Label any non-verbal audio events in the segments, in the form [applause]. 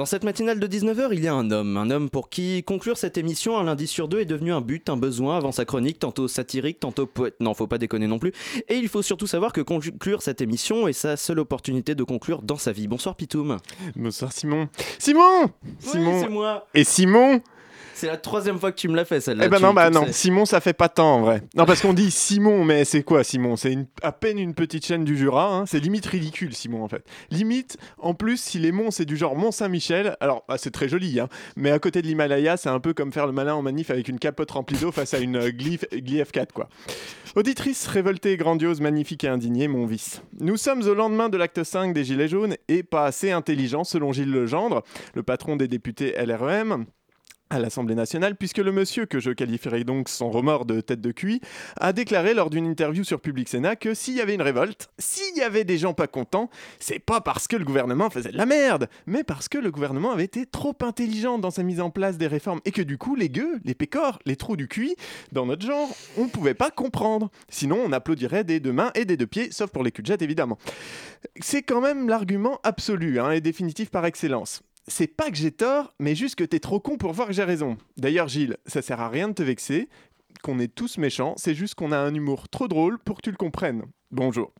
Dans cette matinale de 19h, il y a un homme. Un homme pour qui conclure cette émission un lundi sur deux est devenu un but, un besoin avant sa chronique, tantôt satirique, tantôt poète. Non, faut pas déconner non plus. Et il faut surtout savoir que conclure cette émission est sa seule opportunité de conclure dans sa vie. Bonsoir Pitoum. Bonsoir Simon. Simon Simon c'est moi. Et Simon c'est la troisième fois que tu me l'as fait celle-là. Eh ben non, bah non. Simon, ça fait pas tant en vrai. Non, parce qu'on dit Simon, mais c'est quoi Simon? C'est à peine une petite chaîne du Jura. Hein. C'est limite ridicule, Simon en fait. Limite, en plus, si les monts c'est du genre Mont Saint-Michel, alors bah, c'est très joli, hein, mais à côté de l'Himalaya, c'est un peu comme faire le malin en manif avec une capote remplie d'eau face à une euh, Glyph, 4 quoi. Auditrice révoltée, grandiose, magnifique et indignée, mon vice. Nous sommes au lendemain de l'acte 5 des Gilets jaunes et pas assez intelligent selon Gilles Legendre, le patron des députés LREM à l'Assemblée nationale, puisque le monsieur, que je qualifierais donc sans remords de tête de cuit, a déclaré lors d'une interview sur Public Sénat que s'il y avait une révolte, s'il y avait des gens pas contents, c'est pas parce que le gouvernement faisait de la merde, mais parce que le gouvernement avait été trop intelligent dans sa mise en place des réformes et que du coup, les gueux, les pécores, les trous du cuit, dans notre genre, on pouvait pas comprendre. Sinon, on applaudirait des deux mains et des deux pieds, sauf pour les cul évidemment. C'est quand même l'argument absolu hein, et définitif par excellence c'est pas que j'ai tort, mais juste que t'es trop con pour voir que j'ai raison. D'ailleurs, Gilles, ça sert à rien de te vexer, qu'on est tous méchants, c'est juste qu'on a un humour trop drôle pour que tu le comprennes. Bonjour.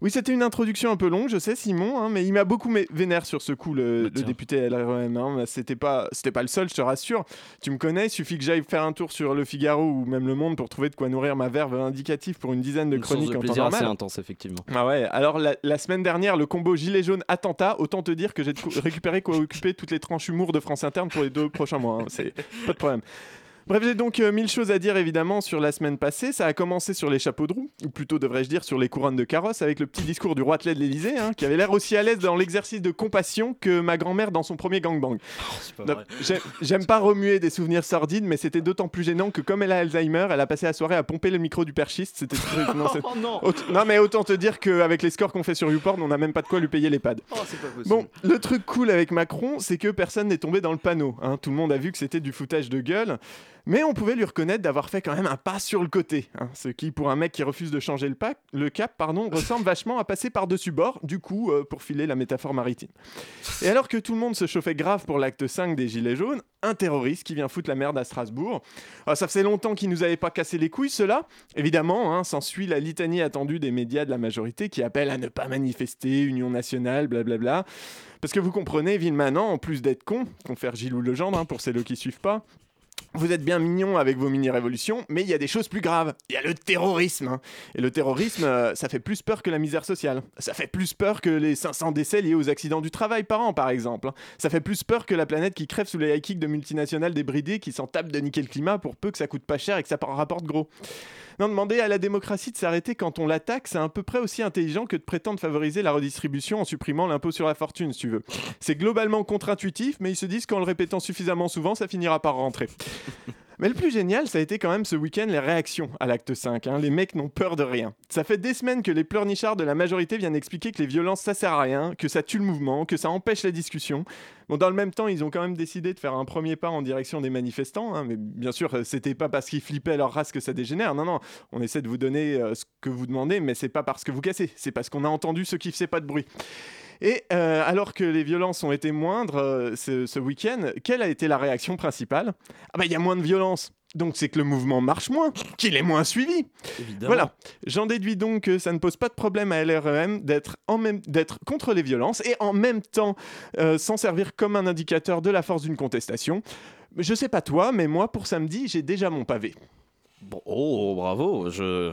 Oui, c'était une introduction un peu longue, je sais, Simon, hein, mais il m'a beaucoup vénère sur ce coup, le, bah, député LREM. Hein, c'était pas, c'était pas le seul, je te rassure. Tu me connais, il suffit que j'aille faire un tour sur Le Figaro ou même Le Monde pour trouver de quoi nourrir ma verve indicative pour une dizaine de chroniques de en plaisir assez intense, effectivement. Ah ouais. Alors la, semaine dernière, le combo gilet jaune attentat. Autant te dire que j'ai [laughs] récupéré quoi occuper toutes les tranches humour de France Interne pour les deux prochains mois. Hein, c'est pas de problème. Bref, j'ai donc euh, mille choses à dire évidemment sur la semaine passée. Ça a commencé sur les chapeaux de roue, ou plutôt devrais-je dire sur les couronnes de carrosse, avec le petit discours du roi de l'Élysée, hein, qui avait l'air aussi à l'aise dans l'exercice de compassion que ma grand-mère dans son premier gangbang. Oh, j'aime pas remuer des souvenirs sordides, mais c'était d'autant plus gênant que comme elle a Alzheimer, elle a passé la soirée à pomper le micro du perchiste. C'était [laughs] non, oh, non. non, mais autant te dire qu'avec les scores qu'on fait sur YouPorn, on n'a même pas de quoi lui payer les pads. Oh, bon, le truc cool avec Macron, c'est que personne n'est tombé dans le panneau. Hein. Tout le monde a vu que c'était du foutage de gueule. Mais on pouvait lui reconnaître d'avoir fait quand même un pas sur le côté, hein. ce qui, pour un mec qui refuse de changer le, le cap, pardon, ressemble vachement à passer par-dessus bord, du coup, euh, pour filer la métaphore maritime. Et alors que tout le monde se chauffait grave pour l'acte 5 des Gilets jaunes, un terroriste qui vient foutre la merde à Strasbourg. Ah, ça faisait longtemps qu'il nous avait pas cassé les couilles, cela. Évidemment, hein, s'ensuit la litanie attendue des médias de la majorité qui appellent à ne pas manifester, Union nationale, blablabla. Parce que vous comprenez, Villemanant, en plus d'être con, confère Gilles ou Legendre, hein, pour celles qui suivent pas, vous êtes bien mignon avec vos mini-révolutions, mais il y a des choses plus graves. Il y a le terrorisme. Hein. Et le terrorisme, euh, ça fait plus peur que la misère sociale. Ça fait plus peur que les 500 décès liés aux accidents du travail par an, par exemple. Hein. Ça fait plus peur que la planète qui crève sous les high kicks de multinationales débridées qui s'en tapent de niquer le climat pour peu que ça coûte pas cher et que ça rapporte gros. Non, demander à la démocratie de s'arrêter quand on l'attaque, c'est à peu près aussi intelligent que de prétendre favoriser la redistribution en supprimant l'impôt sur la fortune, si tu veux. C'est globalement contre-intuitif, mais ils se disent qu'en le répétant suffisamment souvent, ça finira par rentrer. Mais le plus génial, ça a été quand même ce week-end les réactions à l'acte 5. Hein. Les mecs n'ont peur de rien. Ça fait des semaines que les pleurnichards de la majorité viennent expliquer que les violences ça sert à rien, que ça tue le mouvement, que ça empêche la discussion. Bon, dans le même temps, ils ont quand même décidé de faire un premier pas en direction des manifestants. Hein. Mais bien sûr, c'était pas parce qu'ils flippaient leur race que ça dégénère. Non, non, on essaie de vous donner euh, ce que vous demandez, mais c'est pas parce que vous cassez, c'est parce qu'on a entendu ce qui faisait pas de bruit. Et euh, alors que les violences ont été moindres euh, ce, week-end, quelle a été la réaction principale? Ah bah il y a moins de violence. Donc c'est que le mouvement marche moins, qu'il est moins suivi. Voilà. J'en déduis donc que ça ne pose pas de problème à LREM d'être contre les violences et en même temps euh, s'en servir comme un indicateur de la force d'une contestation. Je sais pas toi, mais moi pour samedi, j'ai déjà mon pavé oh, bravo, je,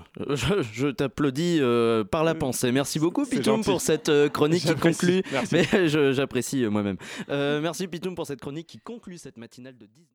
je, t'applaudis euh, par la pensée. Merci beaucoup, Pitoum, pour cette euh, chronique qui conclut. Mais [laughs] j'apprécie euh, moi-même. merci, Pitoum, pour cette chronique qui conclut cette matinale de 10.